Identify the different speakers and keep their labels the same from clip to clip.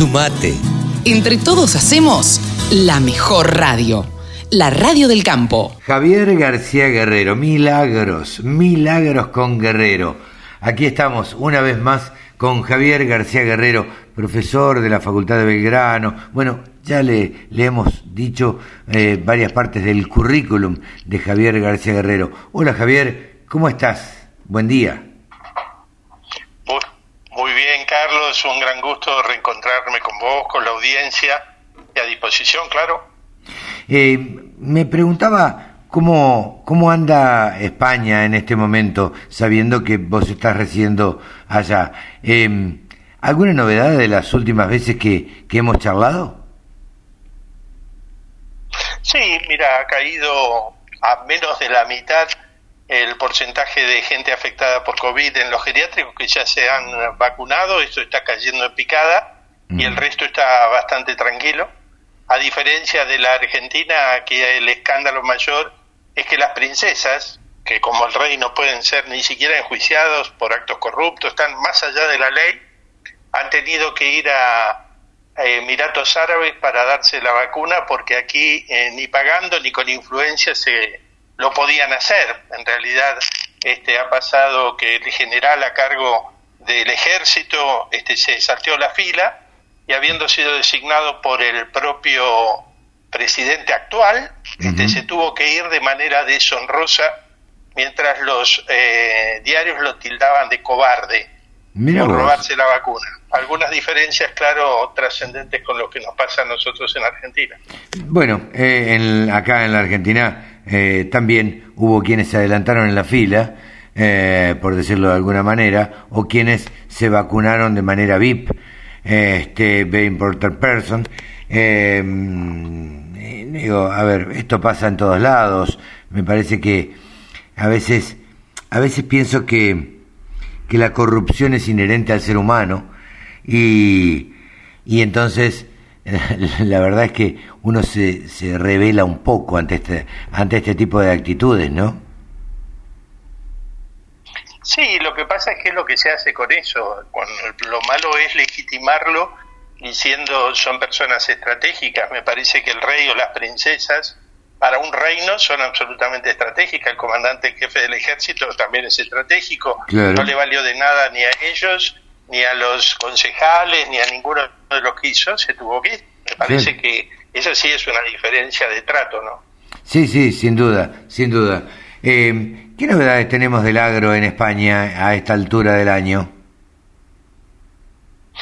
Speaker 1: Sumate.
Speaker 2: Entre todos hacemos la mejor radio. La radio del campo.
Speaker 3: Javier García Guerrero, milagros, milagros con Guerrero. Aquí estamos una vez más con Javier García Guerrero, profesor de la Facultad de Belgrano. Bueno, ya le, le hemos dicho eh, varias partes del currículum de Javier García Guerrero. Hola Javier, ¿cómo estás? Buen día.
Speaker 4: Carlos, un gran gusto reencontrarme con vos, con la audiencia y a disposición, claro.
Speaker 3: Eh, me preguntaba cómo, cómo anda España en este momento, sabiendo que vos estás residiendo allá. Eh, ¿Alguna novedad de las últimas veces que, que hemos charlado?
Speaker 4: Sí, mira, ha caído a menos de la mitad el porcentaje de gente afectada por COVID en los geriátricos que ya se han vacunado, esto está cayendo en picada y el resto está bastante tranquilo. A diferencia de la Argentina, que el escándalo mayor es que las princesas, que como el rey no pueden ser ni siquiera enjuiciados por actos corruptos, están más allá de la ley, han tenido que ir a, Emiratos Árabes para darse la vacuna porque aquí eh, ni pagando ni con influencia se lo podían hacer. En realidad este, ha pasado que el general a cargo del ejército este, se salteó la fila y habiendo sido designado por el propio presidente actual, este, se tuvo que ir de manera deshonrosa mientras los eh, diarios lo tildaban de cobarde por robarse la vacuna. Algunas diferencias, claro, trascendentes con lo que nos pasa a nosotros en Argentina.
Speaker 3: Bueno, eh, en, acá en la Argentina eh, también hubo quienes se adelantaron en la fila, eh, por decirlo de alguna manera, o quienes se vacunaron de manera VIP, este, Very Important Person. Eh, digo, a ver, esto pasa en todos lados. Me parece que a veces, a veces pienso que, que la corrupción es inherente al ser humano y, y entonces la verdad es que uno se, se revela un poco ante este, ante este tipo de actitudes, ¿no?
Speaker 4: Sí, lo que pasa es que es lo que se hace con eso. Lo malo es legitimarlo diciendo son personas estratégicas. Me parece que el rey o las princesas para un reino son absolutamente estratégicas. El comandante jefe del ejército también es estratégico. No le valió de nada ni a ellos, ni a los concejales, ni a ninguno de los que hizo. Se tuvo que ir. Me parece que eso sí es una diferencia de trato, ¿no?
Speaker 3: Sí, sí, sin duda, sin duda. Eh, ¿Qué novedades tenemos del agro en España a esta altura del año?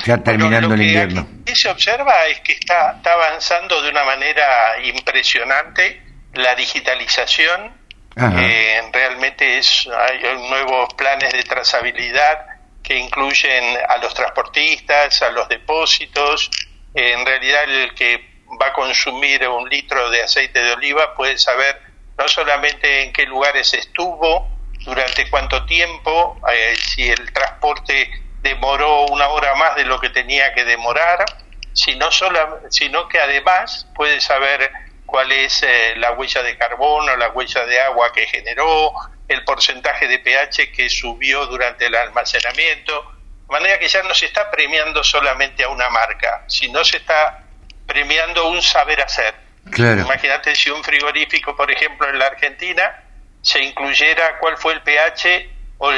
Speaker 3: Ya terminando el invierno.
Speaker 4: Lo que se observa es que está, está avanzando de una manera impresionante la digitalización. Eh, realmente es, hay nuevos planes de trazabilidad que incluyen a los transportistas, a los depósitos. en realidad el que va a consumir un litro de aceite de oliva puede saber no solamente en qué lugares estuvo, durante cuánto tiempo, eh, si el transporte demoró una hora más de lo que tenía que demorar, sino, sola, sino que además puede saber cuál es eh, la huella de carbono, la huella de agua que generó, el porcentaje de pH que subió durante el almacenamiento, de manera que ya no se está premiando solamente a una marca, sino se está premiando un saber hacer. Imagínate si un frigorífico, por ejemplo, en la Argentina, se incluyera cuál fue el pH o,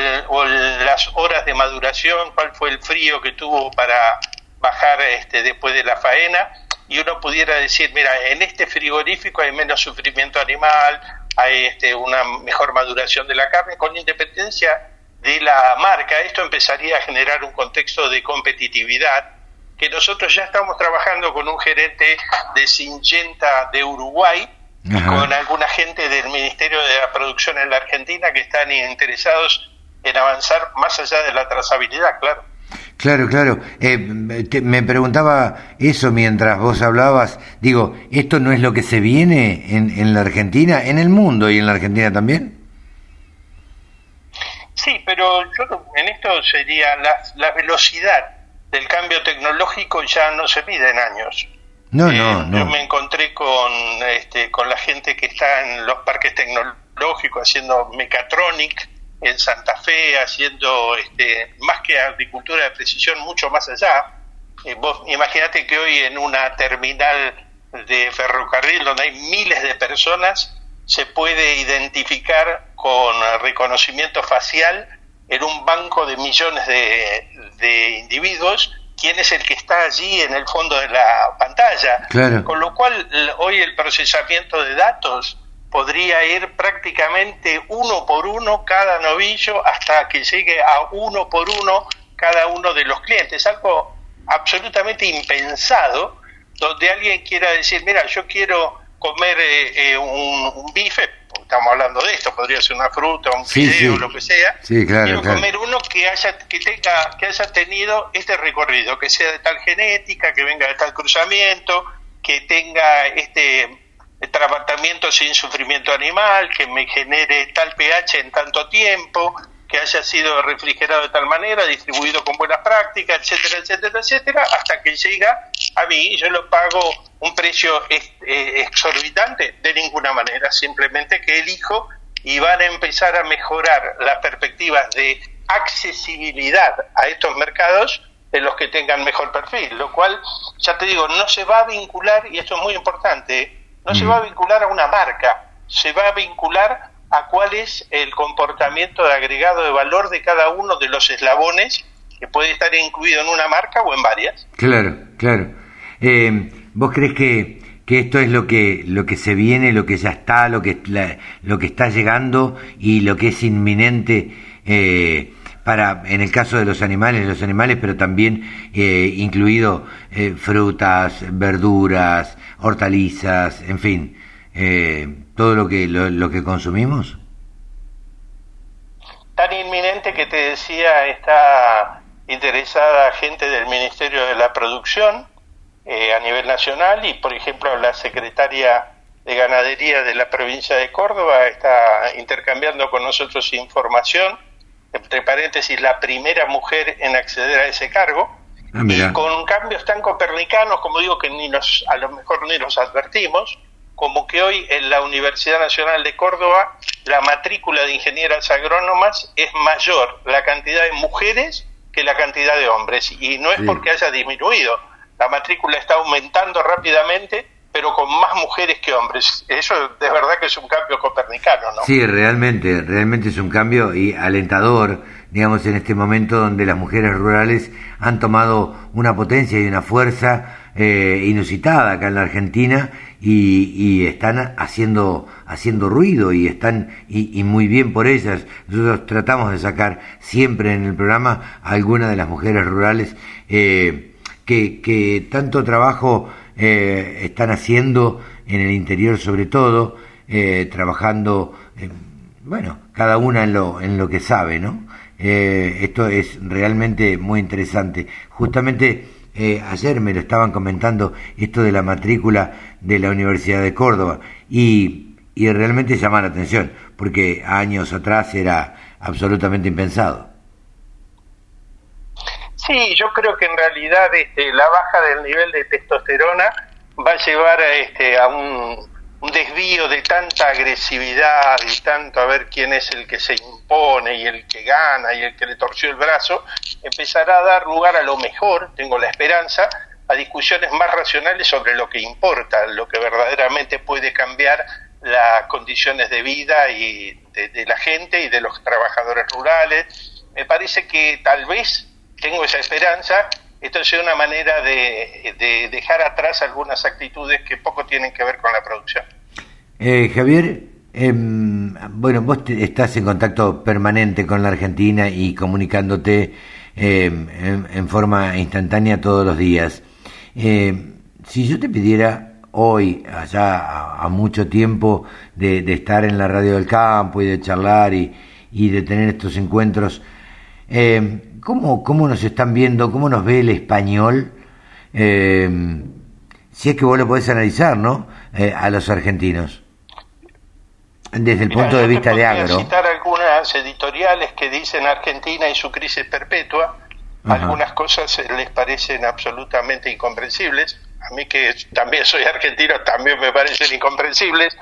Speaker 4: las horas de maduración, cuál fue el frío que tuvo para bajar este, después de la faena, y uno pudiera decir, mira, en este frigorífico hay menos sufrimiento animal, hay este, una mejor maduración de la carne, con independencia de la marca, esto empezaría a generar un contexto de competitividad que nosotros ya estamos trabajando con un gerente de Syngenta de Uruguay, con alguna gente del Ministerio de la Producción en la Argentina que están interesados en avanzar más allá de la trazabilidad, claro.
Speaker 3: Claro, claro. Eh, me preguntaba eso mientras vos hablabas. Digo, ¿esto no es lo que se viene en, en la Argentina, en el mundo y en la Argentina también?
Speaker 4: Sí, pero yo en esto sería la, la velocidad del cambio tecnológico ya no se mide en años.
Speaker 3: No, no, eh, no.
Speaker 4: Yo me encontré con, este, con la gente que está en los parques tecnológicos haciendo mechatronic en Santa Fe, haciendo este, más que agricultura de precisión, mucho más allá. Eh, vos imagínate que hoy en una terminal de ferrocarril donde hay miles de personas se puede identificar con reconocimiento facial en un banco de millones de, individuos quién es el que está allí en el fondo de la pantalla. Con lo cual, hoy el procesamiento de datos podría ir prácticamente uno por uno cada novillo hasta que llegue a uno por uno cada uno de los clientes. Algo absolutamente impensado, donde alguien quiera decir, mira, yo quiero comer eh, eh, un, bife, estamos hablando de esto, podría ser una fruta, un fideo, lo que sea, quiero comer uno que haya que tenga que haya tenido este recorrido, que sea de tal genética, que venga de tal cruzamiento, que tenga este tratamiento sin sufrimiento animal, que me genere tal pH en tanto tiempo, que haya sido refrigerado de tal manera, distribuido con buenas prácticas, etcétera, etcétera, etcétera, hasta que llega a mí y yo lo pago un precio eh, exorbitante, de ninguna manera, simplemente que elijo y van a empezar a mejorar las perspectivas de accesibilidad a estos mercados de los que tengan mejor perfil, lo cual, ya te digo, no se va a vincular, y esto es muy importante, no se va a vincular a una marca, se va a vincular a cuál es el comportamiento de agregado de valor de cada uno de los eslabones que puede estar incluido en una marca o en varias.
Speaker 3: Claro, claro. Eh, ¿Vos crees que, que, esto es lo que, lo que se viene, lo que ya está, lo que, lo que está llegando y lo que es inminente eh, para, en el caso de los animales, los animales, pero también eh, incluido eh, frutas, verduras, hortalizas, en fin, eh, todo lo que, lo, que consumimos?
Speaker 4: Tan inminente que te decía, está interesada gente del Ministerio de la Producción eh, a nivel nacional y, por ejemplo, la secretaria de Ganadería de la provincia de Córdoba está intercambiando con nosotros información, entre paréntesis, la primera mujer en acceder a ese cargo. Ah, y con cambios tan copernicanos, como digo, que ni nos, a lo mejor ni los advertimos, como que hoy en la Universidad Nacional de Córdoba la matrícula de ingenieras agrónomas es mayor la cantidad de mujeres que la cantidad de hombres. Y no es porque haya disminuido, la matrícula está aumentando rápidamente, pero con más mujeres que hombres. Eso de verdad que es un cambio copernicano, ¿no?
Speaker 3: Sí, realmente, realmente es un cambio y alentador digamos, en este momento donde las mujeres rurales han tomado una potencia y una fuerza eh, inusitada acá en la Argentina y, están haciendo haciendo ruido y están y, muy bien por ellas. Nosotros tratamos de sacar siempre en el programa a algunas de las mujeres rurales eh, que, tanto trabajo eh, están haciendo en el interior sobre todo, trabajando, bueno, cada una en lo, en lo que sabe, ¿no? Eh, esto es realmente muy interesante. Justamente eh, ayer me lo estaban comentando esto de la matrícula de la Universidad de Córdoba y, y realmente llama la atención porque años atrás era absolutamente impensado.
Speaker 4: Sí, yo creo que en realidad este, la baja del nivel de testosterona va a llevar a, este, a un desvío de tanta agresividad y tanto a ver quién es el que se impone y el que gana y el que le torció el brazo, empezará a dar lugar a lo mejor, tengo la esperanza, a discusiones más racionales sobre lo que importa, lo que verdaderamente puede cambiar las condiciones de vida y de, la gente y de los trabajadores rurales. Me parece que tal vez tengo esa esperanza esto es una manera de, dejar atrás algunas actitudes que poco tienen que ver con la producción.
Speaker 3: Eh, Javier, em, bueno, vos estás en contacto permanente con la Argentina y comunicándote em, en, forma instantánea todos los días. Em, si yo te pidiera hoy, allá a, mucho tiempo, de, estar en la radio del campo y de charlar y, y de tener estos encuentros, ¿cómo, ¿cómo nos están viendo, cómo nos ve el español? Eh, si es que vos lo podés analizar, ¿no? Eh, a los argentinos. Desde el punto de vista de agro.
Speaker 4: citar algunas editoriales que dicen Argentina y su crisis perpetua. Algunas cosas les parecen absolutamente incomprensibles. A mí que también soy argentino también me parecen incomprensibles.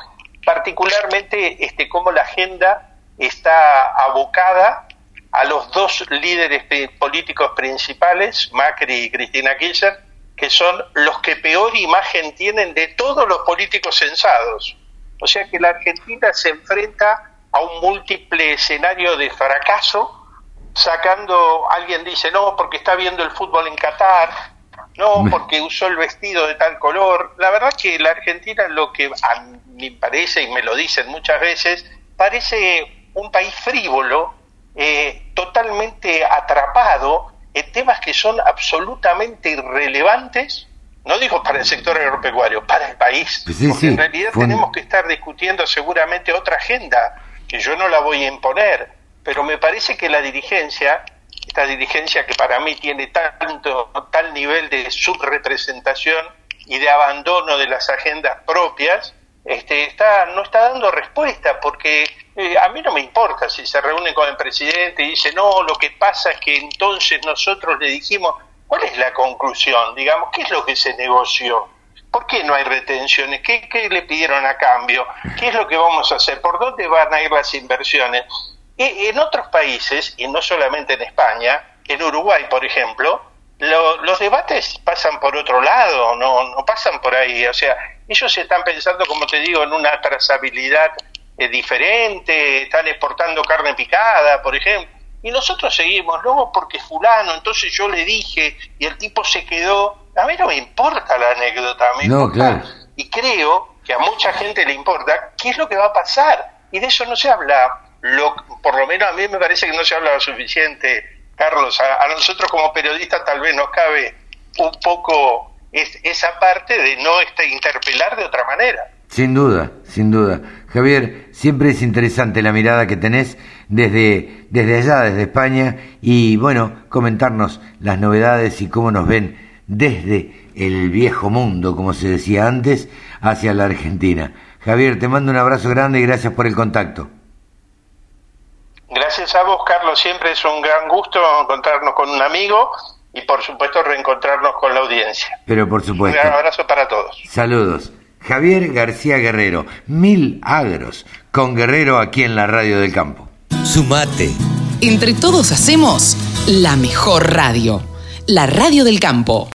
Speaker 4: Particularmente este cómo la agenda está abocada a los dos líderes políticos principales, Macri y Cristina Kirchner, que son los que peor imagen tienen de todos los políticos censados. O sea que la Argentina se enfrenta a un múltiple escenario de fracaso, sacando, alguien dice, no, porque está viendo el fútbol en Qatar, no, porque usó el vestido de tal color. La verdad que la Argentina lo que a mí parece, y me lo dicen muchas veces, parece un país frívolo, eh, totalmente atrapado en temas que son absolutamente irrelevantes, no digo para el sector agropecuario, para el país. porque en realidad tenemos que estar discutiendo seguramente otra agenda, que yo no la voy a imponer, pero me parece que la dirigencia, esta dirigencia que para mí tiene tanto, tal nivel de subrepresentación y de abandono de las agendas propias, este, está, no está dando respuesta, porque eh, a mí no me importa si se reúne con el presidente y dice, no, lo que pasa es que entonces nosotros le dijimos, ¿cuál es la conclusión? Digamos, ¿qué es lo que se negoció? ¿Por qué no hay retenciones? ¿Qué, ¿Qué, le pidieron a cambio? ¿Qué es lo que vamos a hacer? ¿Por dónde van a ir las inversiones? en otros países, y no solamente en España, en Uruguay, por ejemplo, los debates pasan por otro lado, no, no pasan por ahí. O sea, ellos están pensando, como te digo, en una trazabilidad eh, diferente, están exportando carne picada, por ejemplo. Y nosotros seguimos, no, porque fulano, entonces yo le dije y el tipo se quedó. A mí no me importa la anécdota, me no, Claro. Y creo que a mucha gente le importa qué es lo que va a pasar. Y de eso no se habla, lo, por lo menos a mí me parece que no se habla lo suficiente Carlos, a, nosotros como periodistas tal vez nos cabe un poco esa parte de no este, interpelar de otra manera.
Speaker 3: Sin duda, sin duda. Javier, siempre es interesante la mirada que tenés desde, desde allá, desde España, y bueno, comentarnos las novedades y cómo nos ven desde el viejo mundo, como se decía antes, hacia la Argentina. Javier, te mando un abrazo grande y gracias por el contacto.
Speaker 4: Gracias a vos, Carlos. Siempre es un gran gusto encontrarnos con un amigo y, por supuesto, reencontrarnos con la audiencia.
Speaker 3: Pero, por supuesto.
Speaker 4: Un gran abrazo para todos.
Speaker 3: Saludos. Javier García Guerrero, Mil Agros, con Guerrero aquí en la Radio del Campo.
Speaker 2: Sumate. Entre todos hacemos la mejor radio, la Radio del Campo.